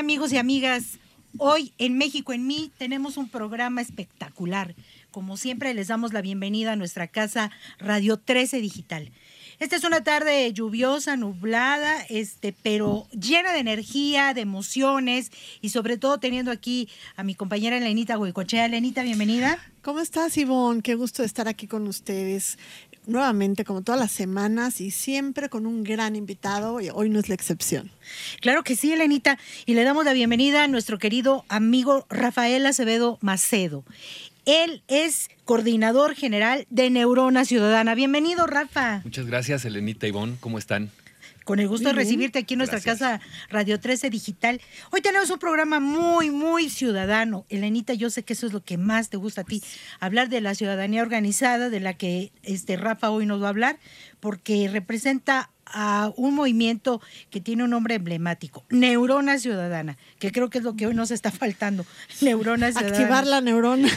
¿Cómo están amigos y amigas? Hoy en México en mí tenemos un programa espectacular. Como siempre les damos la bienvenida a nuestra casa Radio 13 Digital. Esta es una tarde lluviosa, nublada, este, pero llena de energía, de emociones y sobre todo teniendo aquí a mi compañera Lenita Huicochea. Lenita, bienvenida. ¿Cómo estás, Ivonne? Qué gusto estar aquí con ustedes nuevamente, como todas las semanas, y siempre con un gran invitado, y hoy no es la excepción. Claro que sí, Elenita, y le damos la bienvenida a nuestro querido amigo Rafael Acevedo Macedo. Él es coordinador general de Neurona Ciudadana. Bienvenido, Rafa. Muchas gracias, Elenita Ivonne. ¿Cómo están? Con el gusto de recibirte aquí en nuestra casa Radio 13 Digital. Hoy tenemos un programa muy, muy ciudadano. Elenita, yo sé que eso es lo que más te gusta a ti, hablar de la ciudadanía organizada, de la que este Rafa hoy nos va a hablar, porque representa a un movimiento que tiene un nombre emblemático, Neurona Ciudadana, que creo que es lo que hoy nos está faltando, Neurona Ciudadana. Activar la neurona.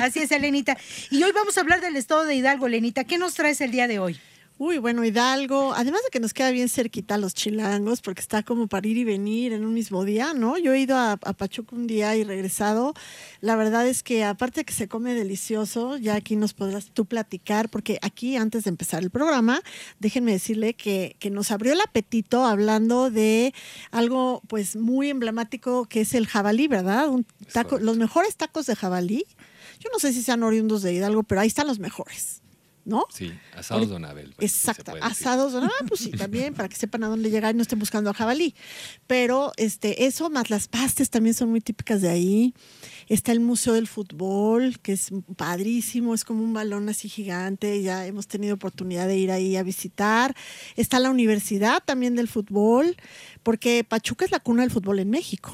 Así es, Elenita. Y hoy vamos a hablar del estado de Hidalgo, Elenita. ¿Qué nos traes el día de hoy? Uy, bueno, Hidalgo, además de que nos queda bien cerquita los chilangos, porque está como para ir y venir en un mismo día, ¿no? Yo he ido a, a Pachuca un día y regresado. La verdad es que aparte de que se come delicioso, ya aquí nos podrás tú platicar, porque aquí antes de empezar el programa, déjenme decirle que, que nos abrió el apetito hablando de algo pues muy emblemático que es el jabalí, ¿verdad? Un taco, los mejores tacos de jabalí. Yo no sé si sean oriundos de Hidalgo, pero ahí están los mejores. ¿No? Sí, asados Donabel. Pues, Exacto, asados Donabel, pues sí, también, para que sepan a dónde llegar y no estén buscando a jabalí. Pero este, eso, más las pastes también son muy típicas de ahí. Está el Museo del Fútbol, que es padrísimo, es como un balón así gigante, ya hemos tenido oportunidad de ir ahí a visitar. Está la Universidad también del Fútbol, porque Pachuca es la cuna del fútbol en México.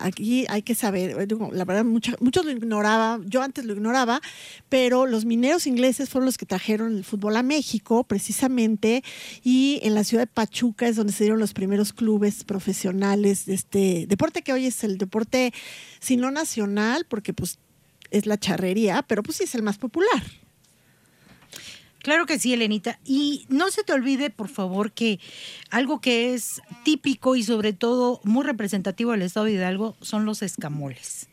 Aquí hay que saber, la verdad, mucha, muchos lo ignoraban, yo antes lo ignoraba, pero los mineros ingleses fueron los que trajeron el fútbol a México, precisamente, y en la ciudad de Pachuca es donde se dieron los primeros clubes profesionales de este deporte que hoy es el deporte, si no nacional, porque pues es la charrería, pero pues sí es el más popular. Claro que sí, Elenita. Y no se te olvide, por favor, que algo que es típico y sobre todo muy representativo del estado de Hidalgo son los escamoles.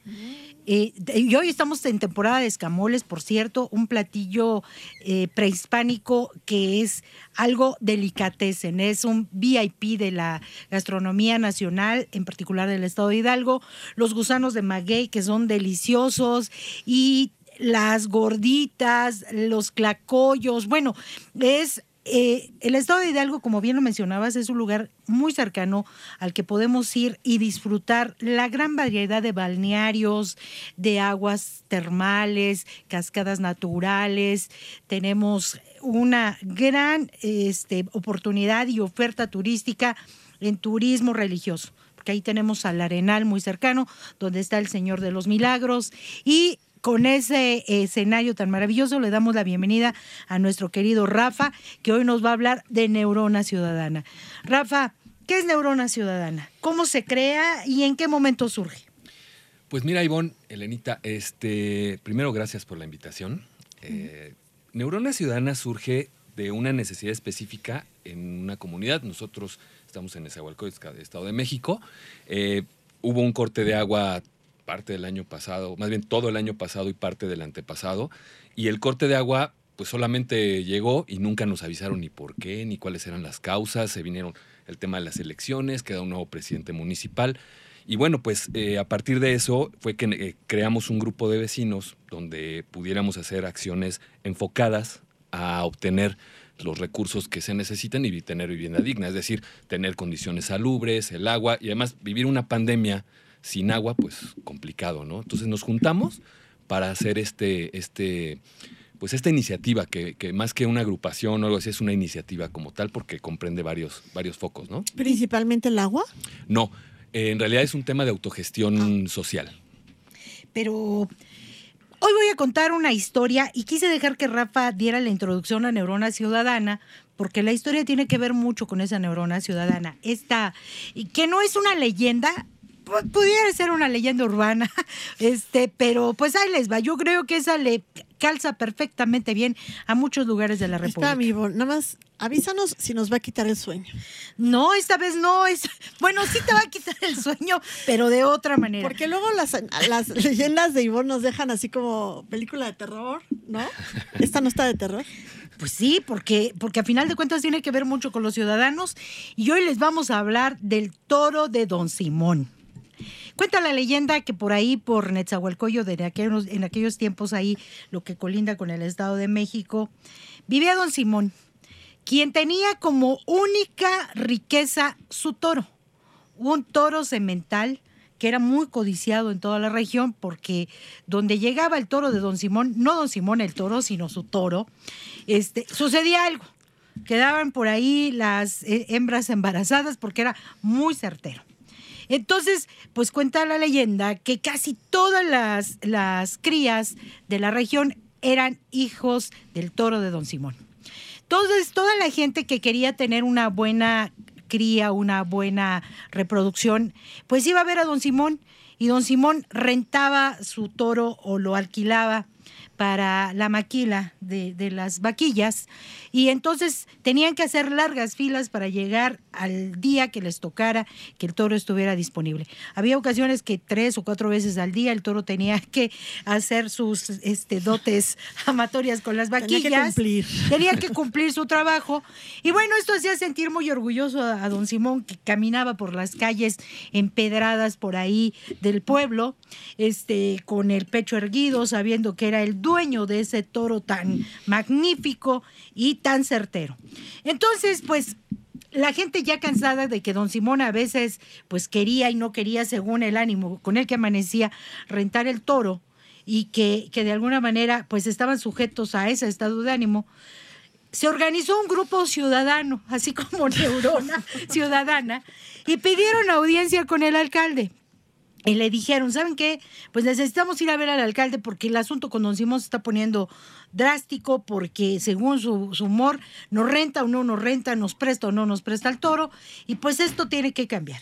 Eh, y hoy estamos en temporada de escamoles, por cierto, un platillo eh, prehispánico que es algo delicatessen, es un VIP de la gastronomía nacional, en particular del estado de Hidalgo. Los gusanos de maguey, que son deliciosos, y las gorditas, los clacoyos, bueno, es eh, el estado de Hidalgo, como bien lo mencionabas, es un lugar muy cercano al que podemos ir y disfrutar la gran variedad de balnearios, de aguas termales, cascadas naturales. Tenemos una gran este, oportunidad y oferta turística en turismo religioso. Porque ahí tenemos al Arenal muy cercano, donde está el Señor de los Milagros, y con ese escenario tan maravilloso, le damos la bienvenida a nuestro querido Rafa, que hoy nos va a hablar de Neurona Ciudadana. Rafa, ¿qué es Neurona Ciudadana? ¿Cómo se crea y en qué momento surge? Pues mira, Ivonne, Elenita, este, primero gracias por la invitación. Eh, Neurona Ciudadana surge de una necesidad específica en una comunidad. Nosotros estamos en Esahualcóyotl, Estado de México. Eh, hubo un corte de agua parte del año pasado, más bien todo el año pasado y parte del antepasado, y el corte de agua pues solamente llegó y nunca nos avisaron ni por qué, ni cuáles eran las causas, se vinieron el tema de las elecciones, queda un nuevo presidente municipal, y bueno, pues eh, a partir de eso fue que eh, creamos un grupo de vecinos donde pudiéramos hacer acciones enfocadas a obtener los recursos que se necesitan y tener vivienda digna, es decir, tener condiciones salubres, el agua y además vivir una pandemia sin agua, pues complicado, ¿no? Entonces nos juntamos para hacer este, este, pues esta iniciativa, que, que, más que una agrupación o algo así, es una iniciativa como tal, porque comprende varios, varios focos, ¿no? ¿Principalmente el agua? No, eh, en realidad es un tema de autogestión ah. social. Pero hoy voy a contar una historia y quise dejar que Rafa diera la introducción a Neurona Ciudadana, porque la historia tiene que ver mucho con esa neurona ciudadana. Esta, que no es una leyenda, pudiera ser una leyenda urbana, este, pero pues ahí les va. Yo creo que esa le calza perfectamente bien a muchos lugares de la República. Espérame, Ivonne, nada más avísanos si nos va a quitar el sueño. No, esta vez no es. Bueno, sí te va a quitar el sueño, pero de otra manera. Porque luego las, las leyendas de Ivonne nos dejan así como película de terror, ¿no? Esta no está de terror. Pues sí, porque, porque a final de cuentas tiene que ver mucho con los ciudadanos. Y hoy les vamos a hablar del toro de Don Simón. Cuenta la leyenda que por ahí, por Netzahualcoyo, de en aquellos tiempos ahí, lo que colinda con el Estado de México, vivía Don Simón, quien tenía como única riqueza su toro, un toro semental que era muy codiciado en toda la región porque donde llegaba el toro de Don Simón, no Don Simón el toro, sino su toro, este, sucedía algo. Quedaban por ahí las eh, hembras embarazadas porque era muy certero. Entonces, pues cuenta la leyenda que casi todas las, las crías de la región eran hijos del toro de Don Simón. Entonces, toda la gente que quería tener una buena cría, una buena reproducción, pues iba a ver a Don Simón y Don Simón rentaba su toro o lo alquilaba para la maquila de, de las vaquillas y entonces tenían que hacer largas filas para llegar al día que les tocara que el toro estuviera disponible. Había ocasiones que tres o cuatro veces al día el toro tenía que hacer sus este, dotes amatorias con las Tenía que vaquillas. cumplir. Tenía que cumplir su trabajo. Y bueno, esto hacía sentir muy orgulloso a, a don Simón, que caminaba por las calles empedradas por ahí del pueblo, este, con el pecho erguido, sabiendo que era el dueño de ese toro tan magnífico y tan certero. Entonces, pues la gente ya cansada de que don Simón a veces pues quería y no quería según el ánimo con el que amanecía rentar el toro y que, que de alguna manera pues estaban sujetos a ese estado de ánimo, se organizó un grupo ciudadano, así como neurona ciudadana, y pidieron audiencia con el alcalde. Y le dijeron, ¿saben qué? Pues necesitamos ir a ver al alcalde porque el asunto con don Simón se está poniendo drástico porque según su, humor nos renta o no nos renta, nos presta o no nos presta el toro y pues esto tiene que cambiar.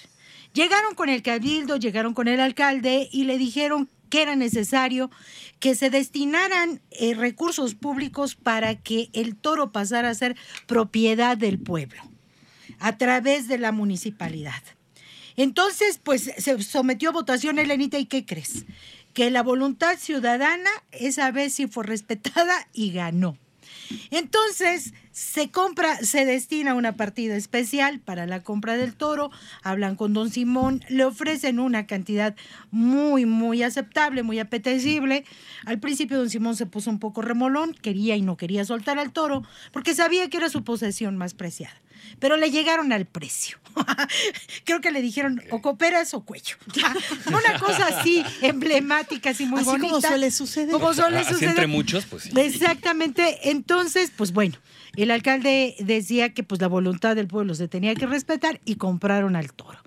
Llegaron con el cabildo, llegaron con el alcalde y le dijeron que era necesario que se destinaran eh, recursos públicos para que el toro pasara a ser propiedad del pueblo a través de la municipalidad. Entonces, pues se sometió a votación Elenita y ¿qué crees? Que la voluntad ciudadana esa vez sí fue respetada y ganó. Entonces, se compra, se destina una partida especial para la compra del toro, hablan con don Simón, le ofrecen una cantidad muy, muy aceptable, muy apetecible. Al principio don Simón se puso un poco remolón, quería y no quería soltar al toro, porque sabía que era su posesión más preciada. Pero le llegaron al precio. Creo que le dijeron o cooperas o cuello. Una cosa así emblemática, así muy Así como bonita. suele suceder. Como suele Así suceder. entre muchos, pues sí. Exactamente. Entonces, pues bueno, el alcalde decía que pues la voluntad del pueblo se tenía que respetar y compraron al toro.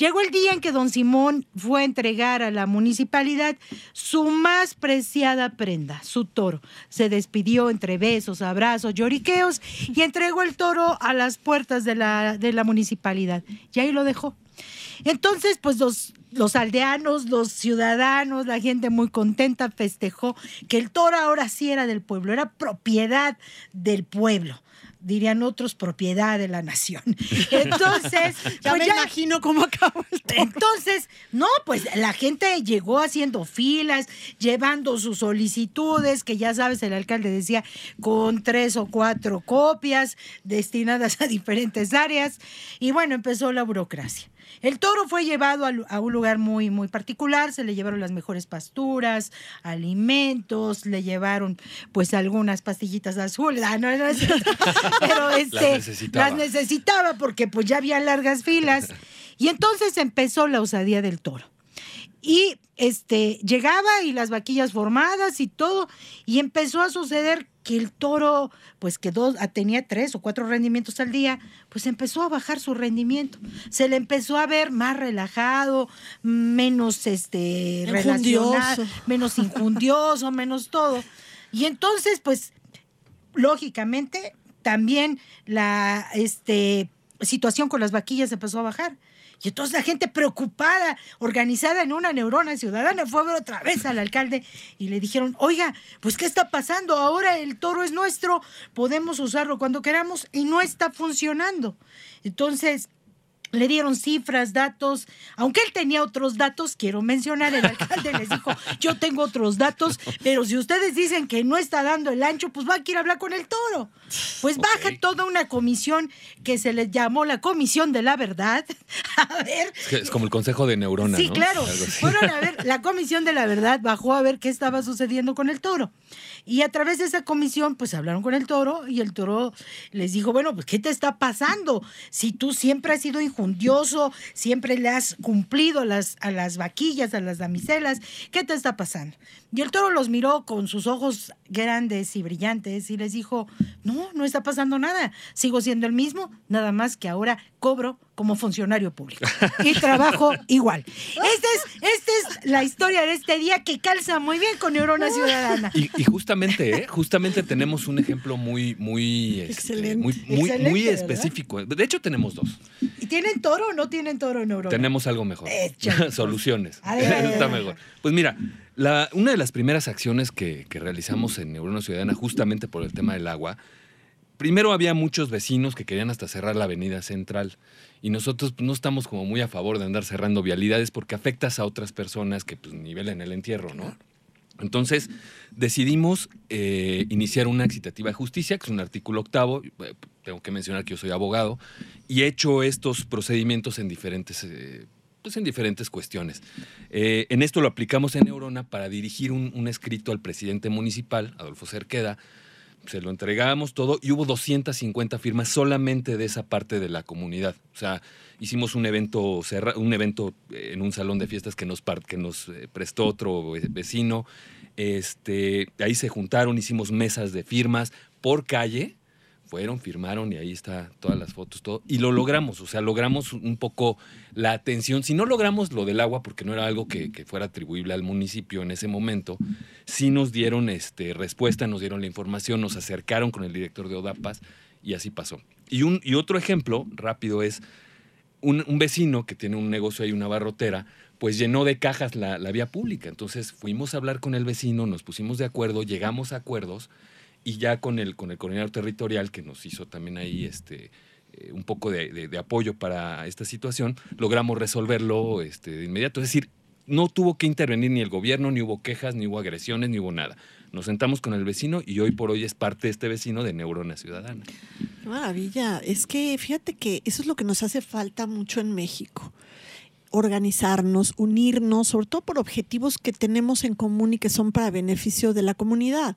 Llegó el día en que don Simón fue a entregar a la municipalidad su más preciada prenda, su toro. Se despidió entre besos, abrazos, lloriqueos y entregó el toro a las puertas de la, de la municipalidad. Y ahí lo dejó. Entonces, pues los, los aldeanos, los ciudadanos, la gente muy contenta festejó que el toro ahora sí era del pueblo, era propiedad del pueblo. Dirían otros, propiedad de la nación. Entonces, Ya pues me imagino cómo acabó el toro. entonces, no, pues la gente llegó haciendo filas, llevando sus solicitudes, que ya sabes, el alcalde decía, con tres o cuatro copias destinadas a diferentes áreas. Y bueno, empezó la burocracia. El toro fue llevado a, un lugar muy, muy particular, se le llevaron las mejores pasturas, alimentos, le llevaron pues algunas pastillitas azules, ah, no, no pero este, necesitaba. las necesitaba porque pues ya había largas filas. Y entonces empezó la osadía del toro. Y este llegaba y las vaquillas formadas y todo, y empezó a suceder que el toro, pues que dos, ah, tenía tres o cuatro rendimientos al día, pues empezó a bajar su rendimiento. Se le empezó a ver más relajado, menos este relacionado, menos injundioso, menos todo. Y entonces, pues, lógicamente, también la este, situación con las vaquillas empezó a bajar. Y entonces la gente preocupada, organizada en una neurona ciudadana, fue a ver otra vez al alcalde y le dijeron, oiga, pues ¿qué está pasando? Ahora el toro es nuestro, podemos usarlo cuando queramos y no está funcionando. Entonces, le dieron cifras, datos, aunque él tenía otros datos, quiero mencionar, el alcalde les dijo, yo tengo otros datos, pero si ustedes dicen que no está dando el ancho, pues va a ir a hablar con el toro. Pues baja toda una comisión que se les llamó la Comisión de la Verdad. A ver. Es, que es como el Consejo de Neurona. Sí, ¿no? claro. Fueron a ver, la Comisión de la Verdad bajó a ver qué estaba sucediendo con el toro. Y a través de esa comisión, pues hablaron con el toro y el toro les dijo, bueno, pues ¿qué te está pasando? Si tú siempre has sido siempre le has cumplido a las, a las vaquillas, a las damiselas, ¿qué te está pasando? Y el toro los miró con sus ojos grandes y brillantes y les dijo, no, no está pasando nada, sigo siendo el mismo, nada más que ahora cobro como funcionario público y trabajo igual. Esta es, esta es la historia de este día que calza muy bien con Neurona Ciudadana. Y, y justamente, ¿eh? justamente tenemos un ejemplo muy, muy, este, Excelente. muy, muy, Excelente, muy ¿verdad? específico. De hecho, tenemos dos. ¿Y tienen toro o no tienen toro en Neurona? Tenemos algo mejor. Soluciones. Está mejor. Pues mira, la- una de las primeras acciones que, que realizamos en Neurona Ciudadana, justamente por el tema del agua, primero había muchos vecinos que querían hasta cerrar la avenida central. Y nosotros pues, no estamos como muy a favor de andar cerrando vialidades porque afectas a otras personas que pues, nivelan el entierro, ¿no? Entonces decidimos eh, iniciar una excitativa de justicia, que es un artículo octavo. Eh, Tengo que mencionar que yo soy abogado y he hecho estos procedimientos en diferentes, eh, pues en diferentes cuestiones. Eh, en esto lo aplicamos en Neurona para dirigir un, un escrito al presidente municipal, Adolfo Cerqueda. Se lo entregamos todo y hubo 250 firmas solamente de esa parte de la comunidad. O sea, hicimos un evento, un evento eh, en un salón de fiestas que nos, que nos eh, prestó otro ve- vecino. Este, ahí se juntaron, hicimos mesas de firmas por calle. Fueron, firmaron y ahí está todas las fotos, todo. Y lo logramos, o sea, logramos un poco la atención. Si no logramos lo del agua, porque no era algo que, fuera atribuible al municipio en ese momento, sí nos dieron este, respuesta, nos dieron la información, nos acercaron con el director de ODAPAS y así pasó. Y, un, y otro ejemplo rápido es un, un vecino que tiene un negocio ahí, una barrotera, pues llenó de cajas la, la vía pública. Entonces fuimos a hablar con el vecino, nos pusimos de acuerdo, llegamos a acuerdos y ya con el, con el coordinador territorial que nos hizo también ahí este, eh, un poco de, de- apoyo para esta situación, logramos resolverlo este, de inmediato. Es decir, no tuvo que intervenir ni el gobierno, ni hubo quejas, ni hubo agresiones, ni hubo nada. Nos sentamos con el vecino y hoy por hoy es parte de este vecino de Neurona Ciudadana. Qué maravilla. Es que fíjate que eso es lo que nos hace falta mucho en México. Organizarnos, unirnos, sobre todo por objetivos que tenemos en común y que son para beneficio de la comunidad.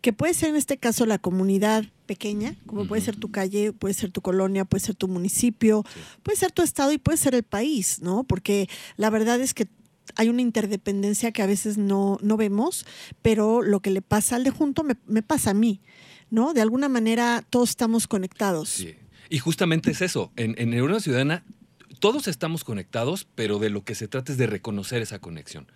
Que puede ser en este caso la comunidad pequeña, como puede ser tu calle, puede ser tu colonia, puede ser tu municipio, Sí. puede ser tu estado y puede ser el país, ¿no? Porque la verdad es que hay una interdependencia que a veces no, no vemos, pero lo que le pasa al de junto me, me pasa a mí, ¿no? De alguna manera todos estamos conectados. Sí. Y justamente es eso. En, en Neurona Ciudadana todos estamos conectados, pero de lo que se trata es de reconocer esa conexión.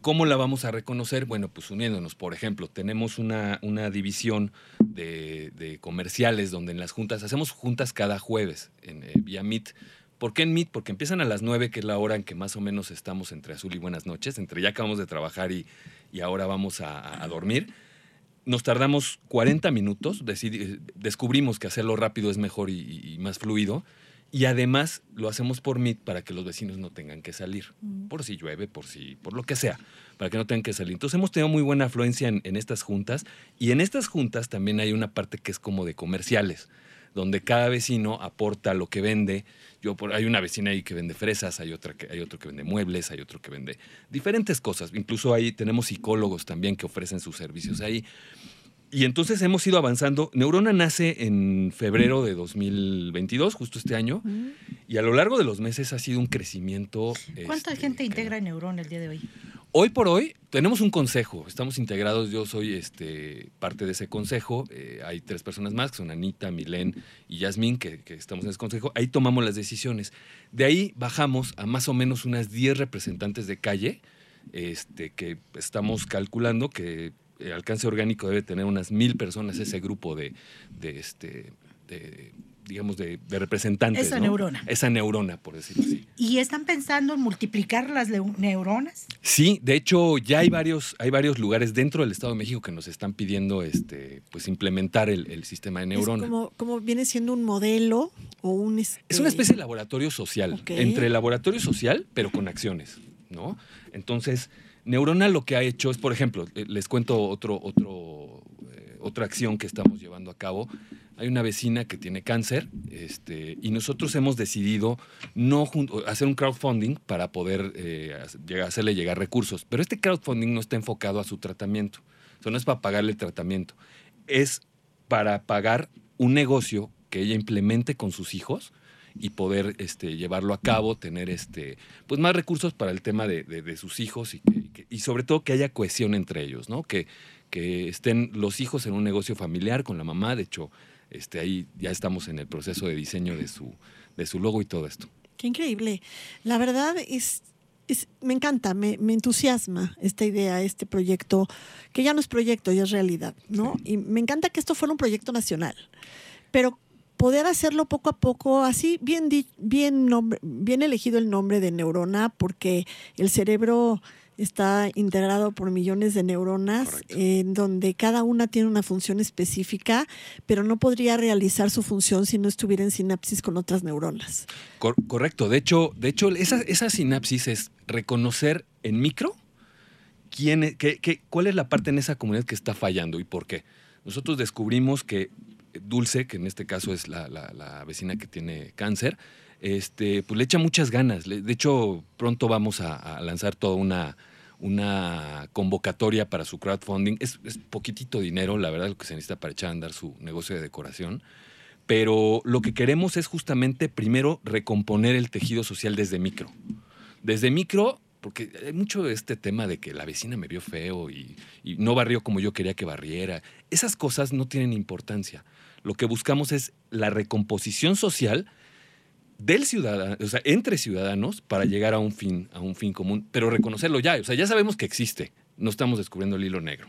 ¿Cómo la vamos a reconocer? Bueno, pues uniéndonos. Por ejemplo, tenemos una, una división de, comerciales donde en las juntas, hacemos juntas cada jueves en, eh, vía Meet. ¿Por qué en Meet? Porque empiezan a las 9, que es la hora en que más o menos estamos entre azul y buenas noches, entre ya acabamos de trabajar y, y ahora vamos a- dormir nos tardamos 40 minutos, decidi- descubrimos que hacerlo rápido es mejor y más fluido. Y además lo hacemos por Meet para que los vecinos no tengan que salir. Por si llueve, por si, por lo que sea, para que no tengan que salir. Entonces hemos tenido muy buena afluencia en, en estas juntas. Y en estas juntas también hay una parte que es como de comerciales, donde cada vecino aporta lo que vende. Yo por, hay una vecina ahí que vende fresas, hay otra que hay otro que vende muebles, hay otro que vende diferentes cosas. Incluso ahí tenemos psicólogos también que ofrecen sus servicios ahí. Y entonces hemos ido avanzando. Neurona nace en febrero de 2022, justo este año, y a lo largo de los meses ha sido un crecimiento. ¿Cuánta este, gente integra Neurona el día de hoy? Hoy por hoy tenemos un consejo, estamos integrados, yo soy este, parte de ese consejo, eh, hay tres personas más, que son Anita, Milén y Yasmín, que, que estamos en ese consejo, ahí tomamos las decisiones. De ahí bajamos a más o menos unas 10 representantes de calle, este, que estamos calculando que el alcance orgánico debe tener unas mil personas ese grupo de, de, este, de, digamos, de, de representantes. Esa ¿no? neurona. Esa neurona, por decirlo así. ¿Y están pensando en multiplicar las neuronas? Sí, de hecho ya hay varios, hay varios lugares dentro del Estado de México que nos están pidiendo este, pues implementar el, el sistema de neurona. Es como, como viene siendo un modelo o un... este, Es una especie de laboratorio social, entre laboratorio social, pero con acciones, ¿no? Entonces, Neurona lo que ha hecho es, por ejemplo, eh, les cuento otro, otro, eh, otra acción que estamos llevando a cabo. Hay una vecina que tiene cáncer este, y nosotros hemos decidido no hacer un crowdfunding para poder eh, hacerle llegar recursos. Pero este crowdfunding no está enfocado a su tratamiento. O sea, no es para pagarle tratamiento. Es para pagar un negocio que ella implemente con sus hijos y poder este, llevarlo a cabo, tener este, pues más recursos para el tema de, de- sus hijos y, que- y sobre todo que haya cohesión entre ellos, ¿no? Que, que estén los hijos en un negocio familiar con la mamá. De hecho, este, ahí ya estamos en el proceso de diseño de su, de su logo y todo esto. Qué increíble. La verdad es, es- me encanta, me, me entusiasma esta idea, este proyecto, que ya no es proyecto, ya es realidad, ¿no? Y me encanta que esto fuera un proyecto nacional. Pero poder hacerlo poco a poco, así bien, di- bien, nombre- bien elegido el nombre de neurona, porque el cerebro está integrado por millones de neuronas, Correcto. en donde cada una tiene una función específica, pero no podría realizar su función si no estuviera en sinapsis con otras neuronas. Cor- correcto. De hecho, de hecho esa, esa sinapsis es reconocer en micro quién es- qué- qué- cuál es la parte en esa comunidad que está fallando y por qué. Nosotros descubrimos que Dulce, que en este caso es la, la- la vecina que tiene cáncer, este, pues le echa muchas ganas. De hecho, pronto vamos a, lanzar toda una, una convocatoria para su crowdfunding. Es, poquitito dinero, la verdad, lo que se necesita para echar a andar su negocio de decoración. Pero lo que queremos es justamente primero recomponer el tejido social desde micro. Desde micro, porque hay mucho este tema de que la vecina me vio feo y no barrió como yo quería que barriera. Esas cosas no tienen importancia. Lo que buscamos es la recomposición social del ciudadano, o sea, entre ciudadanos para llegar a un fin, a un fin común, pero reconocerlo ya, o sea, ya sabemos que existe, no estamos descubriendo el hilo negro,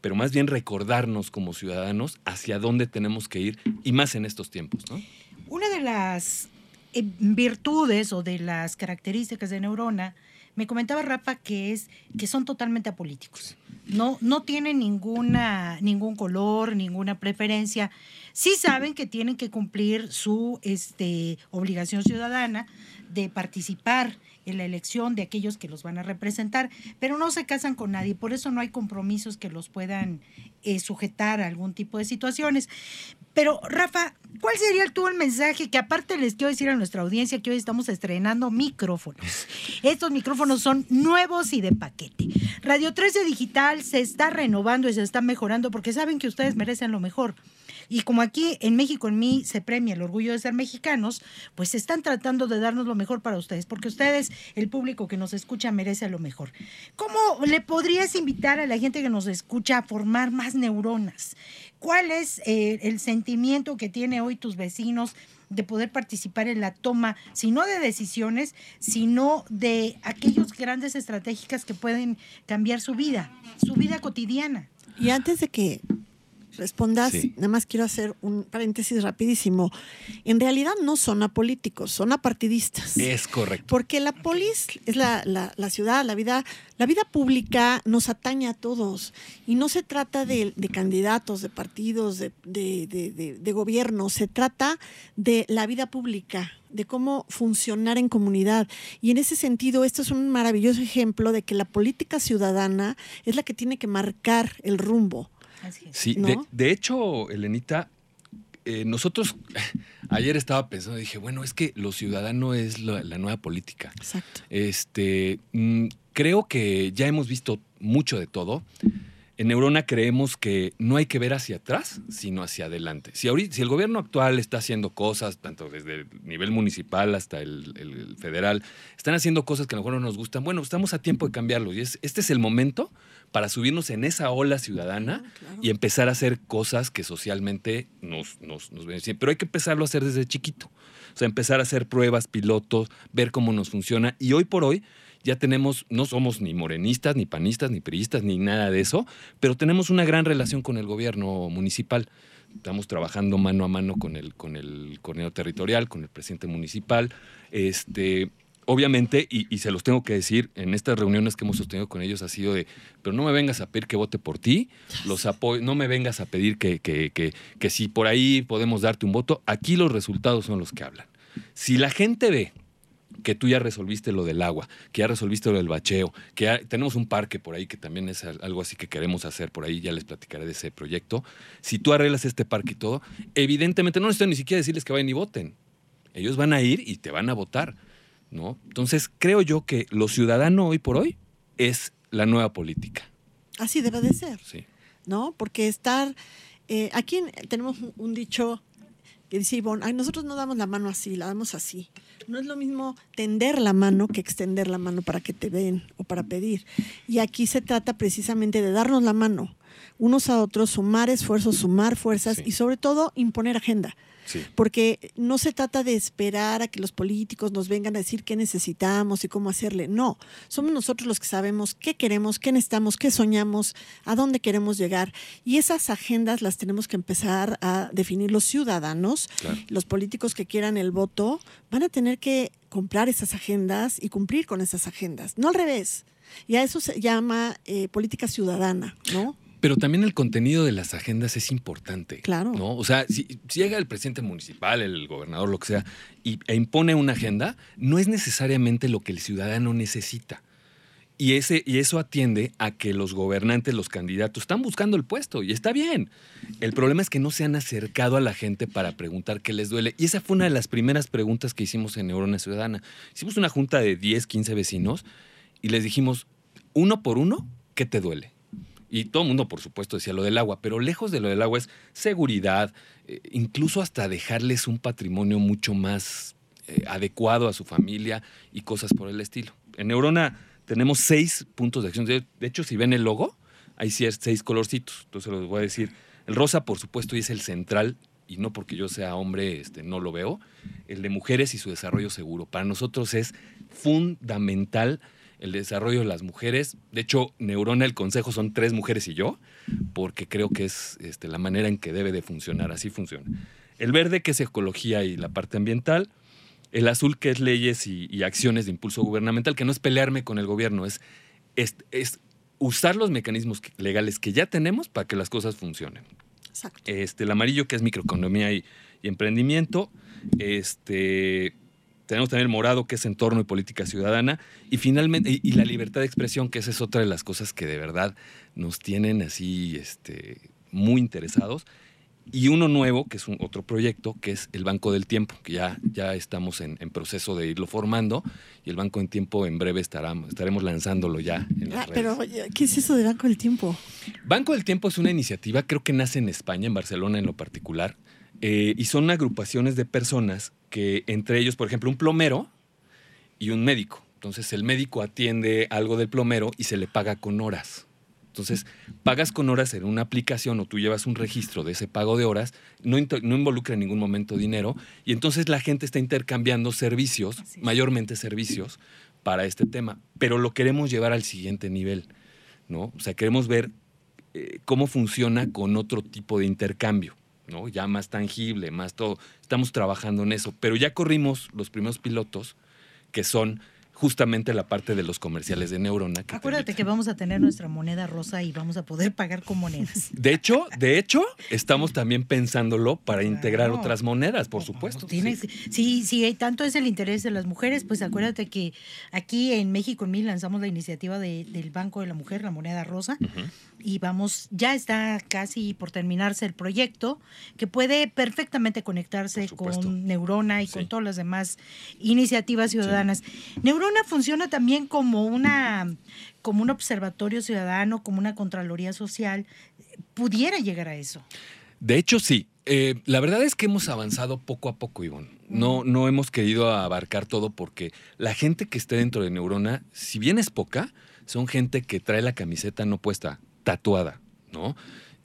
pero más bien recordarnos como ciudadanos hacia dónde tenemos que ir y más en estos tiempos, ¿no? Una de las eh, virtudes o de las características de Neurona, me comentaba Rafa que es que son totalmente apolíticos. No, no tienen ninguna, ningún color, ninguna preferencia. Sí saben que tienen que cumplir su este, obligación ciudadana de participar en la elección de aquellos que los van a representar, pero no se casan con nadie, por eso no hay compromisos que los puedan eh, sujetar a algún tipo de situaciones. Pero, Rafa, ¿cuál sería tú el mensaje que aparte les quiero decir a nuestra audiencia que hoy estamos estrenando micrófonos? Estos micrófonos son nuevos y de paquete. Radio 13 Digital se está renovando y se está mejorando porque saben que ustedes merecen lo mejor. Y como aquí en México en mí se premia el orgullo de ser mexicanos, pues están tratando de darnos lo mejor para ustedes, porque ustedes, el público que nos escucha, merece lo mejor. ¿Cómo le podrías invitar a la gente que nos escucha a formar más neuronas? ¿Cuál es eh, el sentimiento que tiene hoy tus vecinos de poder participar en la toma, si no de decisiones, sino de aquellos grandes estratégicas que pueden cambiar su vida, su vida cotidiana? Y antes de que respondas, Sí. nada más quiero hacer un paréntesis rapidísimo. En realidad no son apolíticos, son apartidistas. Es correcto. Porque la polis es la, la- la ciudad, la vida, la vida pública nos atañe a todos. Y no se trata de, de candidatos, de partidos, de, de, de- de- de gobierno, se trata de la vida pública, de cómo funcionar en comunidad. Y en ese sentido, esto es un maravilloso ejemplo de que la política ciudadana es la que tiene que marcar el rumbo. Así es. Sí, ¿no? de, de hecho, Elenita, eh, nosotros, ayer estaba pensando, dije, bueno, es que lo ciudadano es la, la nueva política. Exacto. Este, mm, creo que ya hemos visto mucho de todo. En Neurona creemos que no hay que ver hacia atrás, sino hacia adelante. Si, ahorita, si el gobierno actual está haciendo cosas, tanto desde el nivel municipal hasta el, el- el federal, están haciendo cosas que a lo mejor no nos gustan, bueno, estamos a tiempo de cambiarlo. Y es, este es el momento para subirnos en esa ola ciudadana Ah, claro. y empezar a hacer cosas que socialmente nos, nos, nos beneficien. Pero hay que empezarlo a hacer desde chiquito. O sea, empezar a hacer pruebas, pilotos, ver cómo nos funciona. Y hoy por hoy ya tenemos, no somos ni morenistas, ni panistas, ni priistas, ni nada de eso, pero tenemos una gran relación con el gobierno municipal. Estamos trabajando mano a mano con el, con el coordinador territorial, con el presidente municipal. Este, obviamente, y, y se los tengo que decir, en estas reuniones que hemos sostenido con ellos ha sido de, pero no me vengas a pedir que vote por ti, los apoyo, no me vengas a pedir que, que, que, que si por ahí podemos darte un voto, aquí los resultados son los que hablan. Si la gente ve que tú ya resolviste lo del agua, que ya resolviste lo del bacheo, que ya tenemos un parque por ahí que también es al- algo así que queremos hacer por ahí, ya les platicaré de ese proyecto. Si tú arreglas este parque y todo, evidentemente no necesito ni siquiera decirles que vayan y voten. Ellos van a ir y te van a votar, ¿no? Entonces, creo yo que lo ciudadano hoy por hoy es la nueva política, Así debe de ser. sí. ¿no? Porque estar, eh, aquí en- tenemos un, un dicho que dice Ivonne, ay, nosotros no damos la mano así, la damos así. No es lo mismo tender la mano que extender la mano para que te den o para pedir. Y aquí se trata precisamente de darnos la mano unos a otros, sumar esfuerzos, sumar fuerzas Sí. y sobre todo imponer agenda. Sí. Porque no se trata de esperar a que los políticos nos vengan a decir qué necesitamos y cómo hacerle. No, somos nosotros los que sabemos qué queremos, qué necesitamos, qué soñamos, a dónde queremos llegar. Y esas agendas las tenemos que empezar a definir los ciudadanos. Claro. Los políticos que quieran el voto van a tener que comprar esas agendas y cumplir con esas agendas. No al revés. Y a eso se llama eh, política ciudadana, ¿no? Pero también el contenido de las agendas es importante. Claro. ¿no? O sea, si, si llega el presidente municipal, el gobernador, lo que sea, y, e impone una agenda, no es necesariamente lo que el ciudadano necesita. Y, ese, y eso atiende a que los gobernantes, los candidatos, están buscando el puesto y está bien. El problema es que no se han acercado a la gente para preguntar qué les duele. Y esa fue una de las primeras preguntas que hicimos en Neurona Ciudadana. Hicimos una junta de 10, 15 vecinos y les dijimos, uno por uno, ¿qué te duele? Y todo el mundo, por supuesto, decía lo del agua, pero lejos de lo del agua es seguridad, eh, incluso hasta dejarles un patrimonio mucho más eh, adecuado a su familia y cosas por el estilo. En Neurona tenemos seis puntos de acción. De, hecho, si ven el logo, hay seis colorcitos. Entonces los voy a decir. El rosa, por supuesto, y es el central, y no porque yo sea hombre, este, no lo veo. El de mujeres y su desarrollo seguro. Para nosotros es fundamental el desarrollo de las mujeres. De hecho, Neurona, el consejo son tres mujeres y yo, porque creo que es este, la manera en que debe de funcionar. Así funciona. El verde, que es ecología y la parte ambiental. El azul, que es leyes y, y acciones de impulso gubernamental, que no es pelearme con el gobierno, es, es, es usar los mecanismos legales que ya tenemos para que las cosas funcionen. Exacto. Este, el amarillo, que es microeconomía y, y emprendimiento. Este, tenemos también el morado, que es entorno y política ciudadana. Y finalmente, y, y la libertad de expresión, que esa es otra de las cosas que de verdad nos tienen así este, muy interesados. Y uno nuevo, que es un otro proyecto, que es el Banco del Tiempo, que ya, ya estamos en, en proceso de irlo formando. Y el Banco del Tiempo en breve estará, estaremos lanzándolo ya en las Ah, redes. pero, ¿qué es eso de Banco del Tiempo? Banco del Tiempo es una iniciativa, creo que nace en España, en Barcelona en lo particular, eh, y son agrupaciones de personas que entre ellos, por ejemplo, un plomero y un médico. Entonces el médico atiende algo del plomero y se le paga con horas. Entonces, pagas con horas en una aplicación o tú llevas un registro de ese pago de horas, no, involucra en ningún momento dinero, y entonces la gente está intercambiando servicios, mayormente servicios, para este tema. Pero lo queremos llevar al siguiente nivel, ¿no? O sea, queremos ver eh, cómo funciona con otro tipo de intercambio, ¿no? Ya más tangible, más todo. Estamos trabajando en eso, pero ya corrimos los primeros pilotos, que son justamente la parte de los comerciales de Neurona. que Acuérdate que vamos a tener nuestra moneda rosa y vamos a poder pagar con monedas. De hecho, de hecho, estamos también pensándolo para integrar otras monedas, por Pues supuesto. tienes- sí. sí, sí, tanto es el interés de las mujeres, pues acuérdate que aquí en México, en mí, lanzamos la iniciativa de- del Banco de la Mujer, la moneda rosa. Y vamos, ya está casi por terminarse el proyecto, que puede perfectamente conectarse con Neurona y Sí. con todas las demás iniciativas ciudadanas. Neurona funciona también como una como un observatorio ciudadano, como una contraloría social, pudiera llegar a eso. De hecho, sí. Eh, la verdad es que hemos avanzado poco a poco, Ivonne. No, no hemos querido abarcar todo porque la gente que esté dentro de Neurona, si bien es poca, son gente que trae la camiseta no puesta, tatuada, ¿no?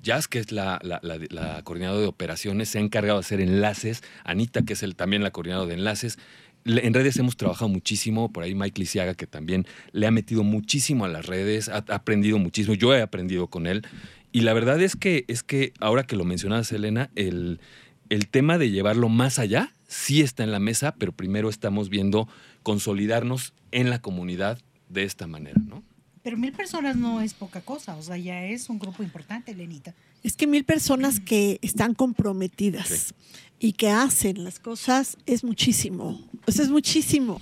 Jazz, que es la, la- coordinadora de operaciones, se ha encargado de hacer enlaces. Anita, que es el, también la coordinadora de enlaces. En redes hemos trabajado muchísimo, por ahí Mike Lisiaga, que también le ha metido muchísimo a las redes, ha, ha aprendido muchísimo, yo he aprendido con él. Y la verdad es que, es que ahora que lo mencionabas, Elena, el, el tema de llevarlo más allá sí está en la mesa, pero primero estamos viendo consolidarnos en la comunidad de esta manera, ¿no? Pero mil personas no es poca cosa, o sea, ya es un grupo importante, Lenita. Es que mil personas que están comprometidas y que hacen las cosas es muchísimo. O sea, es muchísimo.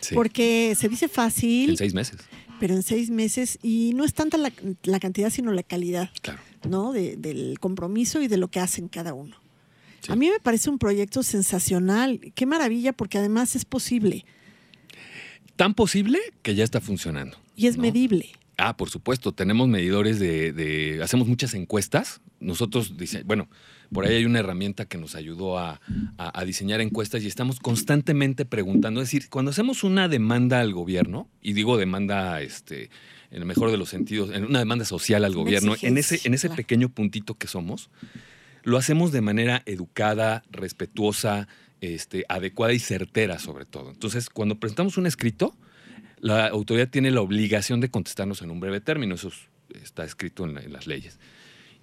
Sí. Porque se dice fácil, En seis meses, pero en seis meses, y no es tanta la, la cantidad, sino la calidad, claro. ¿no? De- del compromiso y de lo que hacen cada uno. Sí. A mí me parece un proyecto sensacional. Qué maravilla, porque además es posible Tan posible que ya está funcionando. y es ¿no? medible. Ah, por supuesto, tenemos medidores de, de- hacemos muchas encuestas. Nosotros, dice, bueno, por ahí hay una herramienta que nos ayudó a, a- a diseñar encuestas y estamos constantemente preguntando. Es decir, cuando hacemos una demanda al gobierno, y digo demanda, este, en el mejor de los sentidos, en una demanda social al gobierno, en ese, en ese pequeño puntito que somos, lo hacemos de manera educada, respetuosa, este, adecuada y certera sobre todo. Entonces, cuando presentamos un escrito, la autoridad tiene la obligación de contestarnos en un breve término. Eso es- está escrito en, la- en las leyes.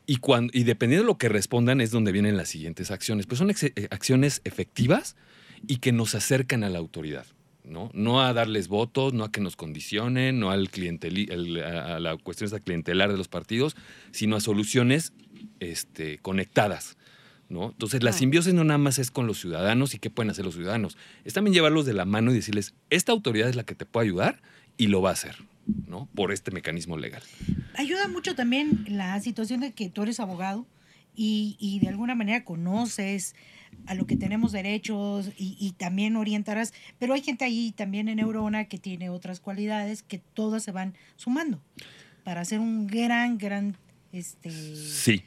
Y, cuando, y dependiendo de lo que respondan es donde vienen las siguientes acciones. Pues son eh, acciones efectivas y que nos acercan a la autoridad. ¿no? a darles votos, no a que nos condicionen, no al clienteli- el- a la cuestión clientelar de los partidos, sino a soluciones este, conectadas. ¿No? Entonces, la simbiosis no nada más es con los ciudadanos y qué pueden hacer los ciudadanos. Es también llevarlos de la mano y decirles, esta autoridad es la que te puede ayudar y lo va a hacer, ¿no? Por este mecanismo legal. Ayuda mucho también la situación de que tú eres abogado y, y de alguna manera conoces a lo que tenemos derechos y, y también orientarás, pero hay gente ahí también en Neurona que tiene otras cualidades que todas se van sumando para hacer un gran, gran este Sí.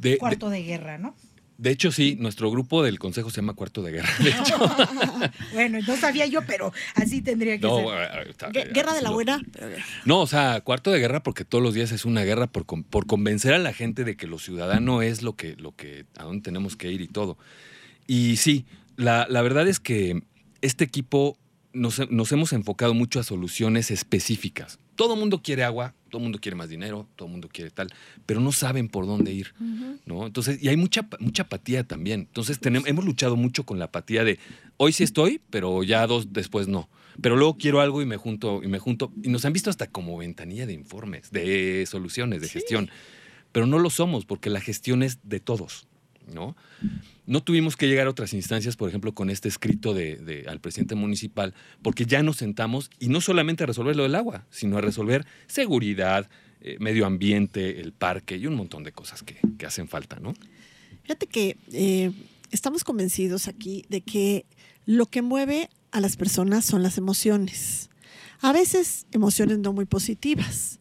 De, de, cuarto de guerra, ¿no? De hecho, sí, nuestro grupo del Consejo se llama Cuarto de Guerra. De hecho, Bueno, no sabía yo, pero así tendría que no, ser. está- Guerra de la buena. No, o sea, cuarto de guerra porque todos los días es una guerra por, por convencer a la gente de que lo ciudadano es lo que, lo que, a dónde tenemos que ir y todo. Y sí, la, la verdad es que este equipo nos, nos hemos enfocado mucho a soluciones específicas. Todo el mundo quiere agua, todo el mundo quiere más dinero, todo el mundo quiere tal, pero no saben por dónde ir. ¿no? Entonces, y hay mucha, mucha apatía también. Entonces, tenemos, hemos luchado mucho con la apatía de hoy sí estoy, pero ya dos después no. Pero luego quiero algo y me junto, y me junto. Y nos han visto hasta como ventanilla de informes, de soluciones, de Sí. gestión. Pero no lo somos, porque la gestión es de todos, ¿no? No tuvimos que llegar a otras instancias, por ejemplo, con este escrito de, al presidente municipal, porque ya nos sentamos y no solamente a resolver lo del agua, sino a resolver seguridad, eh, medio ambiente, el parque y un montón de cosas que, que hacen falta, ¿no? Fíjate que eh, estamos convencidos aquí de que lo que mueve a las personas son las emociones. A veces emociones no muy positivas,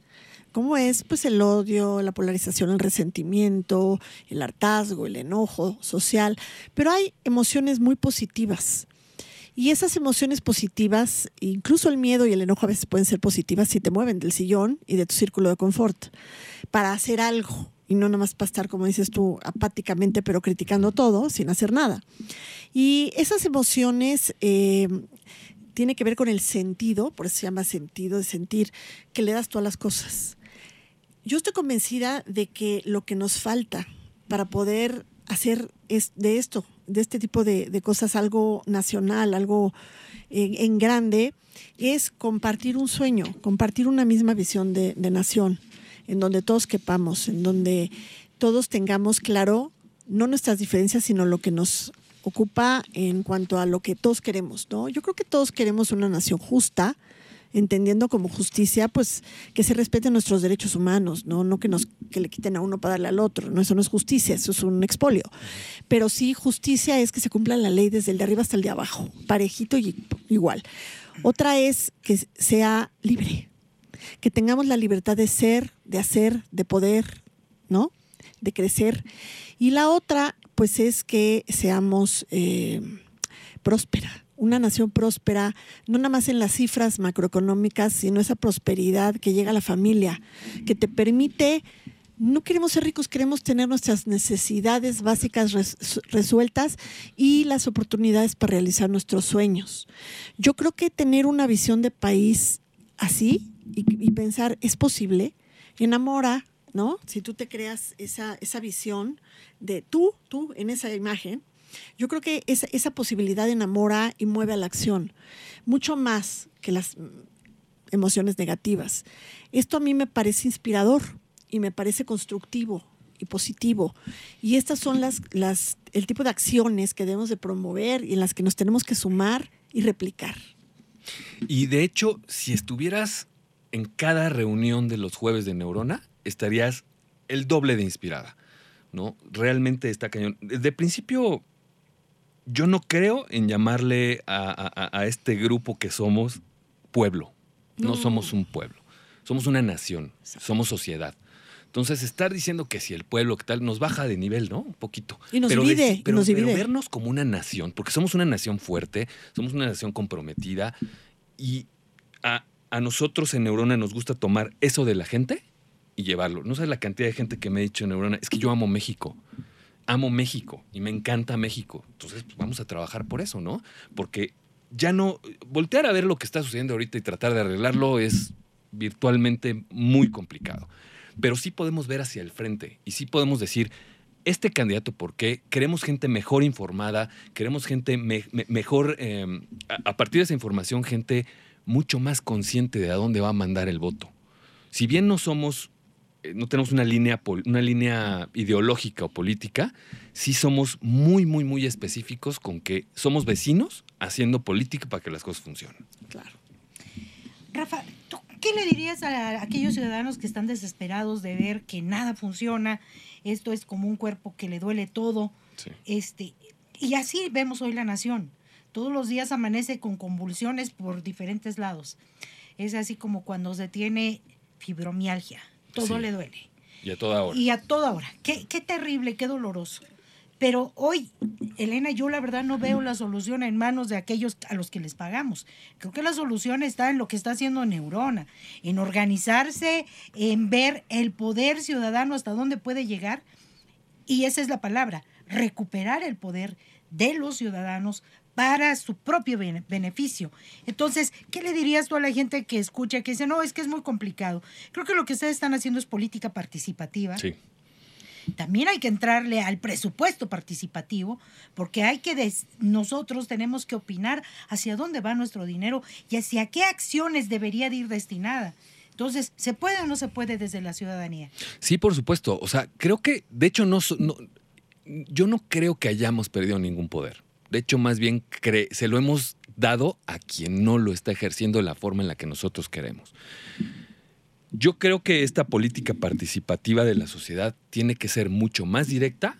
como es pues el odio, la polarización, el resentimiento, el hartazgo, el enojo social, pero hay emociones muy positivas. Y esas emociones positivas, incluso el miedo y el enojo a veces pueden ser positivas si te mueven del sillón y de tu círculo de confort para hacer algo y no nada más para estar, como dices tú, apáticamente, pero criticando todo sin hacer nada. Y esas emociones eh, tiene que ver con el sentido, por eso se llama sentido de sentir, que le das tú a las cosas. Yo estoy convencida de que lo que nos falta para poder hacer es de esto, de este tipo de, cosas, algo nacional, algo en, en grande, es compartir un sueño, compartir una misma visión de, de nación, en donde todos quepamos, en donde todos tengamos claro no nuestras diferencias, sino lo que nos ocupa en cuanto a lo que todos queremos, ¿no? Yo creo que todos queremos una nación justa, entendiendo como justicia, pues que se respeten nuestros derechos humanos, no, no que nos que le quiten a uno para darle al otro, no eso no es justicia, eso es un expolio. Pero sí justicia es que se cumpla la ley desde el de arriba hasta el de abajo, parejito y igual. Otra es que sea libre, que tengamos la libertad de ser, de hacer, de poder, ¿no? De crecer. Y la otra, pues es que seamos eh, próspera, una nación próspera, no nada más en las cifras macroeconómicas, sino esa prosperidad que llega a la familia, que te permite, no queremos ser ricos, queremos tener nuestras necesidades básicas res- resueltas y las oportunidades para realizar nuestros sueños. Yo creo que tener una visión de país así y, y pensar, es posible, enamora, ¿no? Si tú te creas esa, esa visión de tú, tú en esa imagen, yo creo que esa, esa posibilidad enamora y mueve a la acción, mucho más que las emociones negativas. Esto a mí me parece inspirador y me parece constructivo y positivo. Y estas son las, las, el tipo de acciones que debemos de promover y en las que nos tenemos que sumar y replicar. Y de hecho, si estuvieras en cada reunión de los jueves de Neurona, estarías el doble de inspirada, ¿no? Realmente está cañón. De principio, yo no creo en llamarle a, a- a este grupo que somos pueblo. No, No. somos un pueblo. Somos una nación. Somos sociedad. Entonces, estar diciendo que si el pueblo, que tal, nos baja de nivel, ¿no? Un poquito. Y nos pero divide, deci- y pero, nos pero vernos como una nación, porque somos una nación fuerte, somos una nación comprometida y a, a nosotros en Neurona nos gusta tomar eso de la gente y llevarlo. No sabes la cantidad de gente que me ha dicho en Neurona, es que yo amo México. Amo México y me encanta México. Entonces, pues, vamos a trabajar por eso, ¿no? Porque ya no. Voltear a ver lo que está sucediendo ahorita y tratar de arreglarlo es virtualmente muy complicado. Pero sí podemos ver hacia el frente y sí podemos decir. Este candidato, ¿por qué? Queremos gente mejor informada, queremos gente me- me- mejor, eh, a, partir de esa información, gente mucho más consciente de a dónde va a mandar el voto. Si bien no somos, no tenemos una línea, una línea ideológica o política, sí somos muy, muy, muy específicos con que somos vecinos haciendo política para que las cosas funcionen. Claro. Rafa, ¿tú qué le dirías a aquellos ciudadanos que están desesperados de ver que nada funciona? Esto es como un cuerpo que le duele todo. Este, y así vemos hoy la nación. Todos los días amanece con convulsiones por diferentes lados. Es así como cuando se tiene fibromialgia. Todo Sí. le duele. Y a toda hora. Y a toda hora. Qué, qué terrible, qué doloroso. Pero hoy, Elena, yo la verdad no veo la solución en manos de aquellos a los que les pagamos. Creo que la solución está en lo que está haciendo Neurona, en organizarse, en ver el poder ciudadano hasta dónde puede llegar. Y esa es la palabra, recuperar el poder de los ciudadanos para su propio bene- beneficio. Entonces, ¿qué le dirías tú a la gente que escucha, que dice, no, es que es muy complicado? Creo que lo que ustedes están haciendo es política participativa. Sí. También hay que entrarle al presupuesto participativo, porque hay que des- nosotros tenemos que opinar hacia dónde va nuestro dinero y hacia qué acciones debería de ir destinada. Entonces, ¿se puede o no se puede desde la ciudadanía? Sí, por supuesto. O sea, creo que, de hecho, no, no- yo no creo que hayamos perdido ningún poder. De hecho, más bien se lo hemos dado a quien no lo está ejerciendo de la forma en la que nosotros queremos. Yo creo que esta política participativa de la sociedad tiene que ser mucho más directa.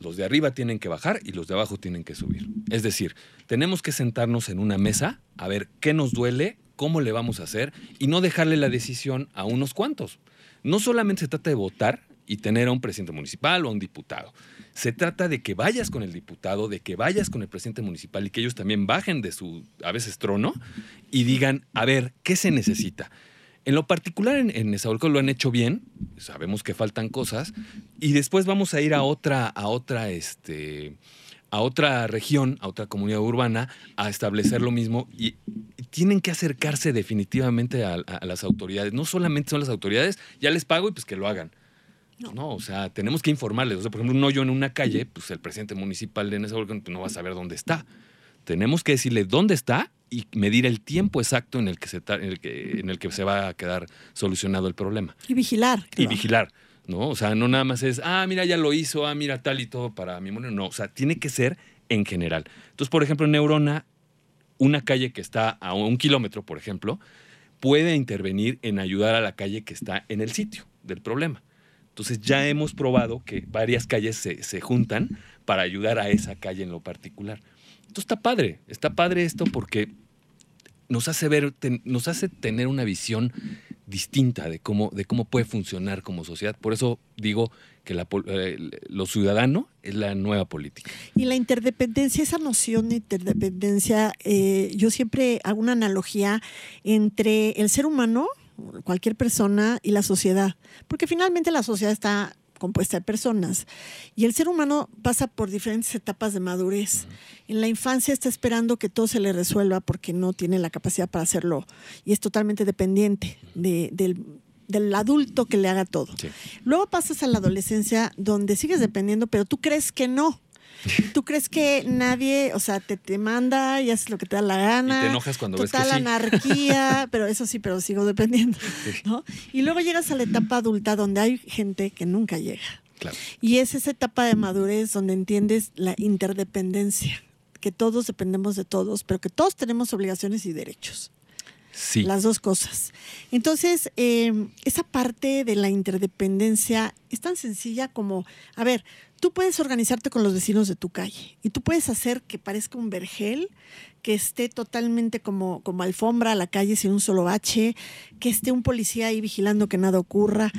Los de arriba tienen que bajar y los de abajo tienen que subir. Es decir, tenemos que sentarnos en una mesa a ver qué nos duele, cómo le vamos a hacer y no dejarle la decisión a unos cuantos. No solamente se trata de votar y tener a un presidente municipal o a un diputado. Se trata de que vayas con el diputado, de que vayas con el presidente municipal y que ellos también bajen de su, a veces, trono y digan, a ver, ¿qué se necesita? En lo particular en, en lo han hecho bien, sabemos que faltan cosas, y después vamos a ir a otra, a otra, este, a otra región, a otra comunidad urbana, a establecer lo mismo y, tienen que acercarse definitivamente a- a las autoridades. No solamente son las autoridades, ya les pago y pues que lo hagan. No. o sea, tenemos que informarles. O sea, por ejemplo, un hoyo en una calle, pues el presidente municipal de Nezahualcóyotl pues, no va a saber dónde está. Tenemos que decirle dónde está y medir el tiempo exacto en el que se, en el que, en el que se va a quedar solucionado el problema. Y vigilar. Y claro. vigilar, ¿no? O sea, no nada más es, ah, mira, ya lo hizo, ah, mira, tal y todo para mi mono. No, o sea, tiene que ser en general. Entonces, por ejemplo, en Neurona, una calle que está a un kilómetro, por ejemplo, puede intervenir en ayudar a la calle que está en el sitio del problema. Entonces ya hemos probado que varias calles se, se juntan para ayudar a esa calle en lo particular. Entonces está padre, está padre esto porque nos hace ver, ten- nos hace tener una visión distinta de cómo, de cómo puede funcionar como sociedad. Por eso digo que la eh, lo ciudadano es la nueva política. Y la interdependencia, esa noción de interdependencia, eh, yo siempre hago una analogía entre el ser humano, cualquier persona, y la sociedad. Porque finalmente la sociedad está compuesta de personas. Y el ser humano pasa por diferentes etapas de madurez. En la infancia está esperando que todo se le resuelva porque no tiene la capacidad para hacerlo y es totalmente dependiente de, del- del adulto que le haga todo. Sí. Luego pasas a la adolescencia donde sigues dependiendo, pero tú crees que no. Tú crees que nadie, o sea, te, te manda y haces lo que te da la gana. Y te enojas cuando ves que Total sí. anarquía, pero eso sí, pero sigo dependiendo. ¿no? Y luego llegas a la etapa adulta donde hay gente que nunca llega. Claro. Y es esa etapa de madurez donde entiendes la interdependencia, que todos dependemos de todos, pero que todos tenemos obligaciones y derechos. Sí. Las dos cosas. Entonces, eh, esa parte de la interdependencia es tan sencilla como, a ver, tú puedes organizarte con los vecinos de tu calle y tú puedes hacer que parezca un vergel, que esté totalmente como, como alfombra a la calle sin un solo bache, que esté un policía ahí vigilando que nada ocurra,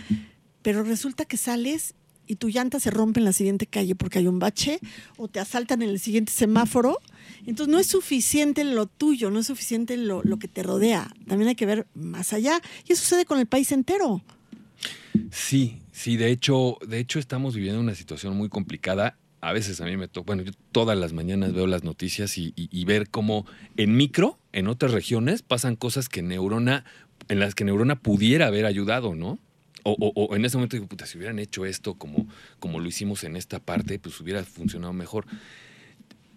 pero resulta que sales y tu llanta se rompe en la siguiente calle porque hay un bache o te asaltan en el siguiente semáforo. Entonces no es suficiente lo tuyo, no es suficiente lo, lo que te rodea. También hay que ver más allá. Y eso sucede con el país entero. Sí, sí, de hecho, de hecho estamos viviendo una situación muy complicada. A veces a mí me toca, bueno, yo todas las mañanas veo las noticias y, y- y ver cómo en micro, en otras regiones, pasan cosas que Neurona, en las que Neurona pudiera haber ayudado, ¿no? O, o- o en ese momento digo, puta, si hubieran hecho esto como, como lo hicimos en esta parte, pues hubiera funcionado mejor.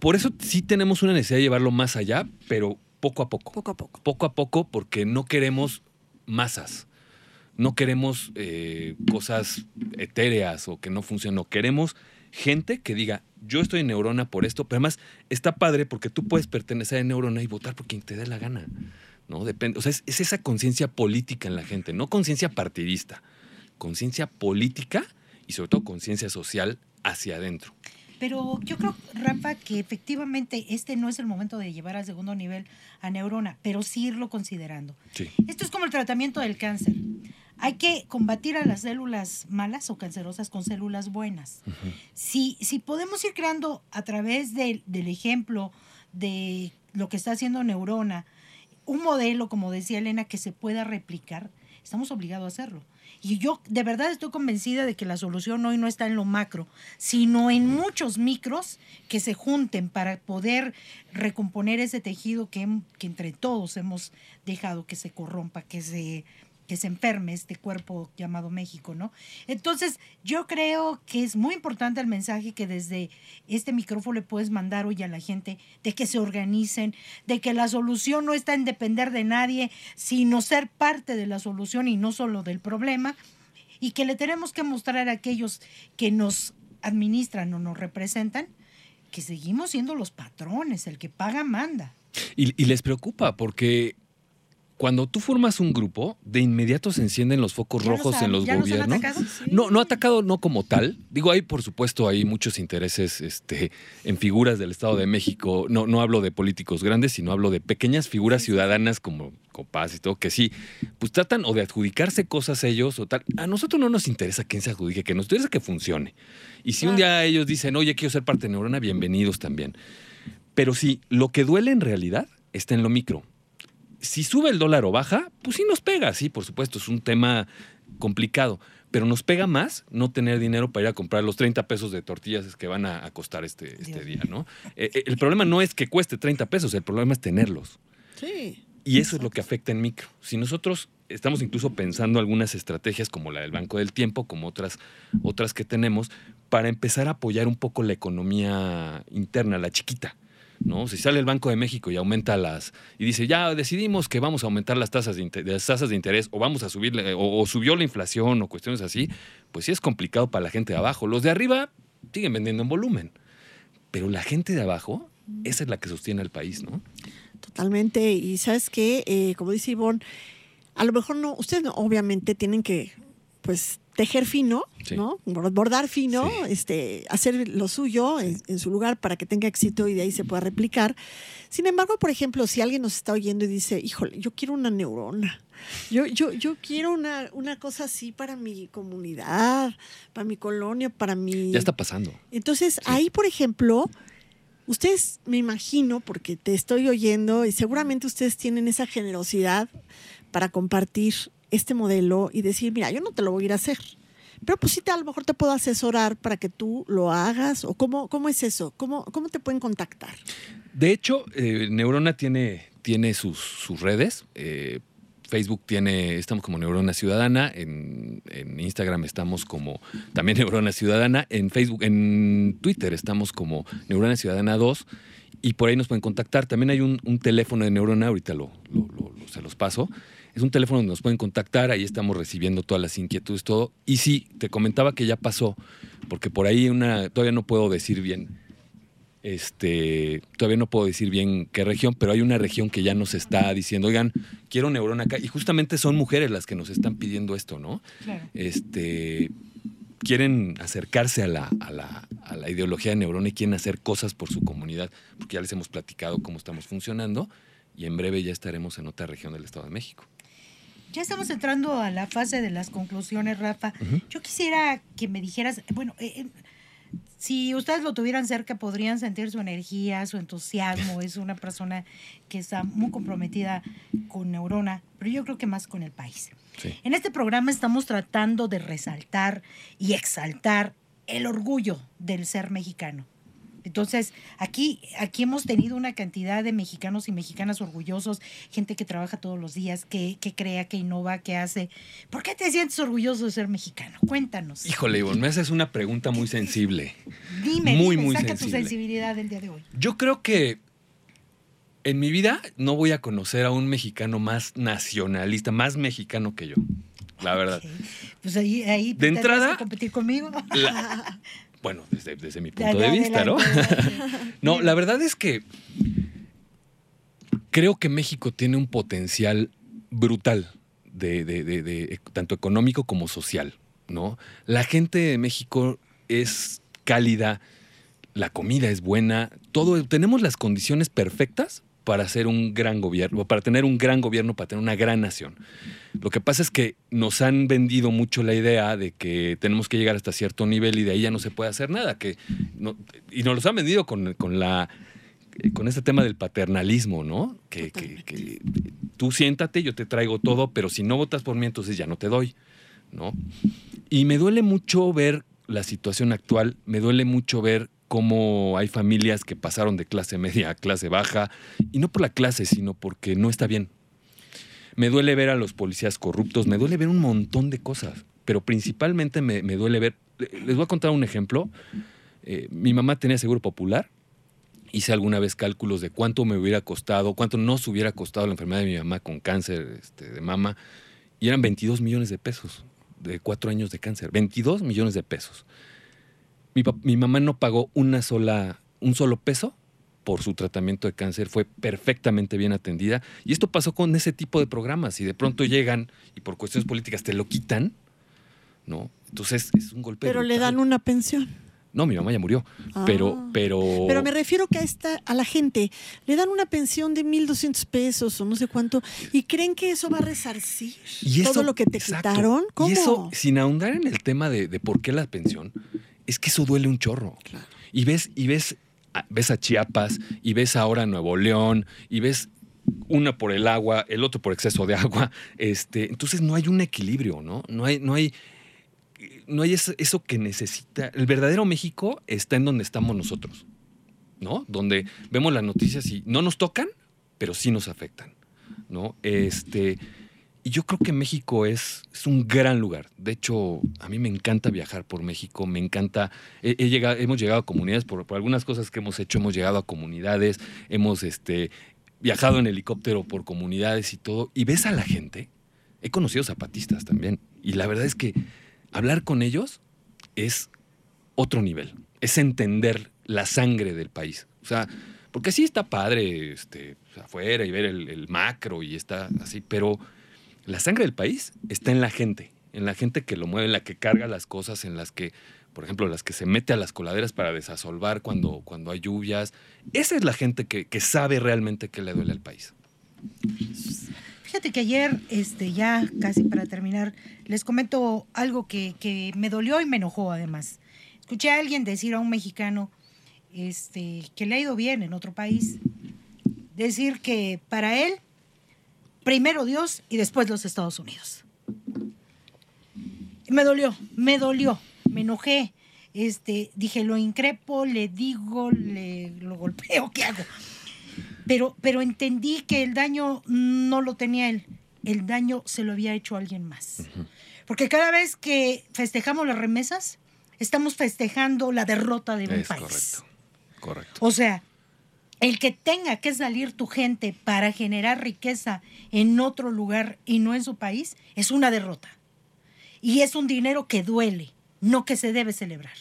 Por eso sí tenemos una necesidad de llevarlo más allá, pero poco a poco Poco a poco. poco a poco porque no queremos masas, no queremos eh, cosas etéreas o que no funcionen, no queremos gente que diga, yo estoy en Neurona por esto, pero además está padre porque tú puedes pertenecer a Neurona y votar por quien te dé la gana, ¿no? Depende, o sea, es, es esa conciencia política en la gente, no conciencia partidista, conciencia política y sobre todo conciencia social hacia adentro. Pero yo creo, Rafa, que efectivamente este no es el momento de llevar al segundo nivel a neurona, pero sí irlo considerando. Sí. Esto es como el tratamiento del cáncer. Hay que combatir a las células malas o cancerosas con células buenas. Si, si podemos ir creando a través del- del ejemplo de lo que está haciendo Neurona, un modelo, como decía Elena, que se pueda replicar, estamos obligados a hacerlo. Y yo de verdad estoy convencida de que la solución hoy no está en lo macro, sino en muchos micros que se junten para poder recomponer ese tejido que, que entre todos hemos dejado que se corrompa, que se, que se enferme este cuerpo llamado México, ¿no? Entonces, yo creo que es muy importante el mensaje que desde este micrófono le puedes mandar hoy a la gente de que se organicen, de que la solución no está en depender de nadie, sino ser parte de la solución y no solo del problema, y que le tenemos que mostrar a aquellos que nos administran o nos representan que seguimos siendo los patrones, el que paga manda. Y, y les preocupa porque cuando tú formas un grupo, de inmediato se encienden los focos ¿Ya los rojos en los ya los han gobiernos. atacado? No, no atacado no como tal. Digo, hay por supuesto hay muchos intereses este, en figuras del Estado de México. No, no hablo de políticos grandes, sino hablo de pequeñas figuras ciudadanas como Copaz y todo, que sí, pues tratan o de adjudicarse cosas ellos o tal. A nosotros no nos interesa quién se adjudique, que nos interesa que funcione. Y si un día ellos dicen, oye, quiero ser parte de Neurona, bienvenidos también. Pero sí, lo que duele en realidad está en lo micro. Si sube el dólar o baja, pues sí nos pega, sí, por supuesto, es un tema complicado. Pero nos pega más no tener dinero para ir a comprar los 30 pesos de tortillas que van a, costar este, este día, ¿no? Eh, eh, el problema no es que cueste 30 pesos, el problema es tenerlos. Sí. Y eso es lo que afecta en micro. Si nosotros estamos incluso pensando algunas estrategias como la del Banco del Tiempo, como otras, otras que tenemos, para empezar a apoyar un poco la economía interna, la chiquita. ¿No? Si sale el Banco de México y aumenta las y dice, ya decidimos que vamos a aumentar las tasas de, inte- de las tasas de interés o vamos a subirle o, o subió la inflación o cuestiones así, pues sí es complicado para la gente de abajo. Los de arriba siguen vendiendo en volumen, pero la gente de abajo, esa es la que sostiene al país, ¿no? Totalmente. Y sabes qué, Eh, como dice Ivonne, a lo mejor no, ustedes no, obviamente tienen que, pues, tejer fino, Sí. ¿no? Bor- Bordar fino, Sí. este, hacer lo suyo en, en su lugar para que tenga éxito y de ahí se pueda replicar. Sin embargo, por ejemplo, si alguien nos está oyendo y dice, híjole, yo quiero una neurona. Yo, yo, yo quiero una, una cosa así para mi comunidad, para mi colonia, para mi... Ya está pasando. Entonces, ahí, por ejemplo, ustedes, me imagino, porque te estoy oyendo y seguramente ustedes tienen esa generosidad para compartir este modelo y decir, mira, yo no te lo voy a ir a hacer. Pero pues sí, te, a lo mejor te puedo asesorar para que tú lo hagas. ¿O cómo, cómo es eso? ¿Cómo, ¿Cómo te pueden contactar? De hecho, eh, Neurona tiene, tiene sus, redes. eh, Facebook tiene, estamos como Neurona Ciudadana, en, en Instagram estamos como también Neurona Ciudadana, en Facebook, en Twitter estamos como Neurona Ciudadana 2 y por ahí nos pueden contactar. También hay un, teléfono de Neurona, ahorita lo- se los paso. Es un teléfono donde nos pueden contactar, ahí estamos recibiendo todas las inquietudes, todo. Y sí, te comentaba que ya pasó, porque por ahí una, todavía no puedo decir bien, este, todavía no puedo decir bien qué región, pero hay una región que ya nos está diciendo, oigan, quiero neurona acá. Y justamente son mujeres las que nos están pidiendo esto, ¿no? Claro. Este, quieren acercarse a la, a, la, a la ideología de neurona y quieren hacer cosas por su comunidad, porque ya les hemos platicado cómo estamos funcionando y en breve ya estaremos en otra región del Estado de México. Ya estamos entrando a la fase de las conclusiones, Rafa. Yo quisiera que me dijeras, bueno, eh, eh, si ustedes lo tuvieran cerca, podrían sentir su energía, su entusiasmo. Es una persona que está muy comprometida con Neurona, pero yo creo que más con el país. Sí. En este programa estamos tratando de resaltar y exaltar el orgullo del ser mexicano. Entonces, aquí, aquí hemos tenido una cantidad de mexicanos y mexicanas orgullosos, gente que trabaja todos los días, que, que crea, que innova, que hace. ¿Por qué te sientes orgulloso de ser mexicano? Cuéntanos. Híjole, Ivonne, me haces una pregunta muy sensible. Dime, muy, dime, muy saca tu sensible. sensibilidad del día de hoy. Yo creo que en mi vida no voy a conocer a un mexicano más nacionalista, más mexicano que yo. La verdad. Pues ahí, ahí De entrada- que competir conmigo. La- bueno, desde, desde mi punto de vista, ¿no? No, la verdad es que creo que México tiene un potencial brutal, de, de- de- de- tanto económico como social, ¿no? La gente de México es cálida, la comida es buena, todo, tenemos las condiciones perfectas para hacer un gran gobierno, para tener un gran gobierno, para tener una gran nación. Lo que pasa es que nos han vendido mucho la idea de que tenemos que llegar hasta cierto nivel y de ahí ya no se puede hacer nada. Que no- y nos los han vendido con, con la eh, con este tema del paternalismo, ¿no? Que, que- que tú siéntate, yo te traigo todo, pero si no votas por mí, entonces ya no te doy, ¿no? Y me duele mucho ver la situación actual, me duele mucho ver cómo hay familias que pasaron de clase media a clase baja, y no por la clase, sino porque no está bien. Me duele ver a los policías corruptos, me duele ver un montón de cosas, pero principalmente me, duele ver, les voy a contar un ejemplo. Eh, mi mamá tenía seguro popular, hice alguna vez cálculos de cuánto me hubiera costado, cuánto nos hubiera costado la enfermedad de mi mamá con cáncer este, de mama, y eran 22 millones de pesos de cuatro años de cáncer, 22 millones de pesos. Mi, mi mamá no pagó una sola, un solo peso por su tratamiento de cáncer, fue perfectamente bien atendida. Y esto pasó con ese tipo de programas. Y de pronto llegan y por cuestiones políticas te lo quitan, ¿no? Entonces es un golpe. Pero le dan una pensión. No, mi mamá ya murió. Pero, Ah. pero. Pero me refiero que a esta, a la gente le dan una pensión de 1.200 pesos o no sé cuánto y creen que eso va a resarcir Y eso- todo lo que te exacto. quitaron. ¿Cómo? Y eso, sin ahondar en el tema de, de por qué la pensión, es que eso duele un chorro. Claro. Y ves, y ves, ves a Chiapas, y ves ahora a Nuevo León, y ves una por el agua, el otro por exceso de agua. Este, entonces no hay un equilibrio, ¿no? No hay, no hay, no hay eso, eso que necesita. El verdadero México está en donde estamos nosotros, ¿no? Donde vemos las noticias y no nos tocan, pero sí nos afectan, ¿no? Este. Y yo creo que México es, es un gran lugar. De hecho, a mí me encanta viajar por México, me encanta. he- llegado- hemos llegado a comunidades, por, por algunas cosas que hemos hecho, hemos llegado a comunidades, hemos este, viajado en helicóptero por comunidades y todo. Y ves a la gente. He conocido zapatistas también. Y la verdad es que hablar con ellos es otro nivel. Es entender la sangre del país. O sea, porque sí está padre este, afuera y ver el macro y está así, pero la sangre del país está en la gente, en la gente que lo mueve, en la que carga las cosas, en las que, por ejemplo, las que se mete a las coladeras para desasolvar cuando, cuando hay lluvias. Esa es la gente que, que sabe realmente qué le duele al país. Fíjate que ayer, este, ya casi para terminar, les comento algo que, que me dolió y me enojó además. Escuché a alguien decir a un mexicano este, que le ha ido bien en otro país, decir que para él, primero Dios y después los Estados Unidos. Me dolió, me dolió, me enojé. Este, dije, lo increpo, le digo, le lo golpeo, ¿qué hago? Pero, pero entendí que el daño no lo tenía él, el daño se lo había hecho alguien más. Porque cada vez que festejamos las remesas, estamos festejando la derrota de un Es país. correcto. Correcto. O sea, el que tenga que salir tu gente para generar riqueza en otro lugar y no en su país es una derrota. Y es un dinero que duele, no que se debe celebrar.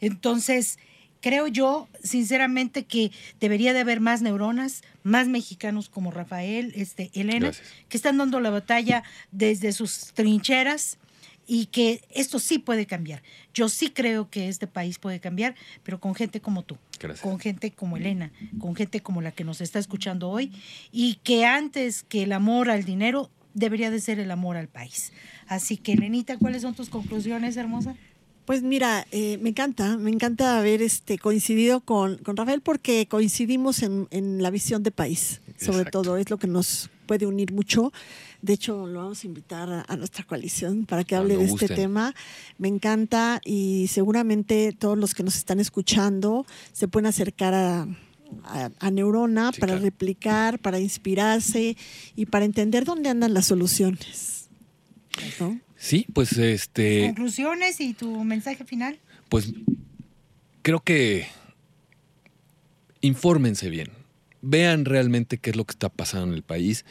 Entonces, creo yo, sinceramente, que debería de haber más neuronas, más mexicanos como Rafael, este, Elena, Gracias. que están dando la batalla desde sus trincheras y que esto sí puede cambiar. Yo sí creo que este país puede cambiar, pero con gente como tú, Gracias. con gente como Elena, con gente como la que nos está escuchando hoy y que antes que el amor al dinero debería de ser el amor al país. Así que, Elenita, ¿cuáles son tus conclusiones, hermosa? Pues mira, eh, me encanta, me encanta haber este, coincidido con, con Rafael porque coincidimos en, en la visión de país, sobre Exacto. todo, es lo que nos puede unir mucho. De hecho, lo vamos a invitar a, a nuestra coalición para que hable Cuando de este tema. Me encanta y seguramente todos los que nos están escuchando se pueden acercar a, a- a Neurona Sí, para claro. replicar, para inspirarse y para entender dónde andan las soluciones. ¿no? Sí, pues este. Conclusiones y tu mensaje final. Pues creo que infórmense bien, vean realmente qué es lo que está pasando en el país,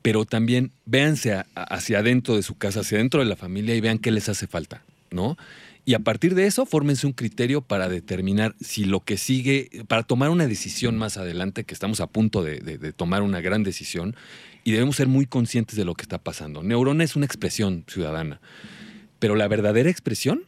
pero también véanse a- hacia adentro de su casa, hacia adentro de la familia y vean qué les hace falta, ¿no? Y a partir de eso, fórmense un criterio para determinar si lo que sigue, para tomar una decisión más adelante, que estamos a punto de, de- de tomar una gran decisión, y debemos ser muy conscientes de lo que está pasando. Neurona es una expresión ciudadana, pero la verdadera expresión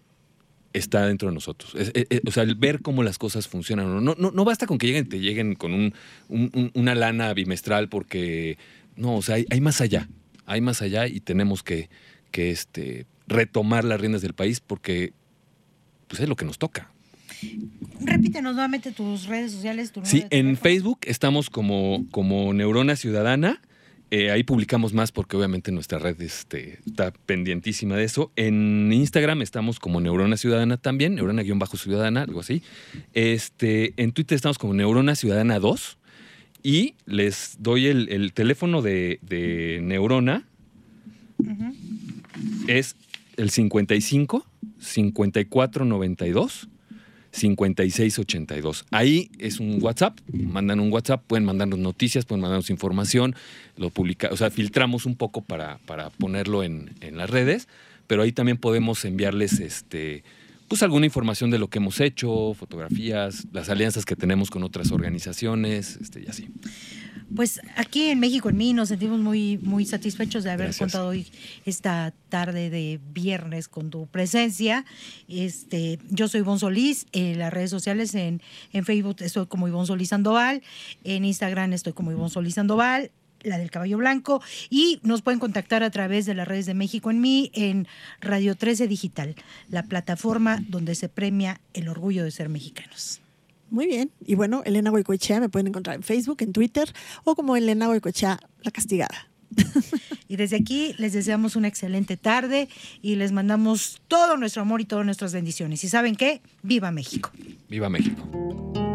está dentro de nosotros. Es- es- es- o sea, el ver cómo las cosas funcionan. No, no, no basta con que lleguen, te lleguen con un- un- un- una lana bimestral porque, no, o sea, hay, hay más allá. Hay más allá y tenemos que, que este, retomar las riendas del país porque pues, es lo que nos toca. Repítenos nuevamente tus redes sociales. Tu Sí, en. Facebook estamos como, como Neurona Ciudadana. Eh, ahí publicamos más porque obviamente nuestra red este, está pendientísima de eso. En Instagram estamos como Neurona Ciudadana también, Neurona-Ciudadana, algo así. Este, en Twitter estamos como Neurona Ciudadana 2. Y les doy el, el teléfono de, de Neurona. Es el 55 54 92 5682. Ahí es un WhatsApp, mandan un WhatsApp, pueden mandarnos noticias, pueden mandarnos información, lo publica, o sea, filtramos un poco para, para ponerlo en, en las redes, pero ahí también podemos enviarles este pues alguna información de lo que hemos hecho, fotografías, las alianzas que tenemos con otras organizaciones, este, y así. Pues aquí en México en mí nos sentimos muy, muy satisfechos de haber Gracias. contado hoy esta tarde de viernes con tu presencia. Este, yo soy Ivonne Solís, en las redes sociales, en, en Facebook estoy como Ivonne Solís Sandoval, en Instagram estoy como Ivonne Solís Sandoval, la del caballo blanco, y nos pueden contactar a través de las redes de México en mí en Radio 13 Digital, la plataforma donde se premia el orgullo de ser mexicanos. Muy bien. Y bueno, Elena Goicoechea me pueden encontrar en Facebook, en Twitter o como Elena Goicoechea la castigada. Y desde aquí les deseamos una excelente tarde y les mandamos todo nuestro amor y todas nuestras bendiciones. ¿Y saben qué? ¡Viva México! Viva México.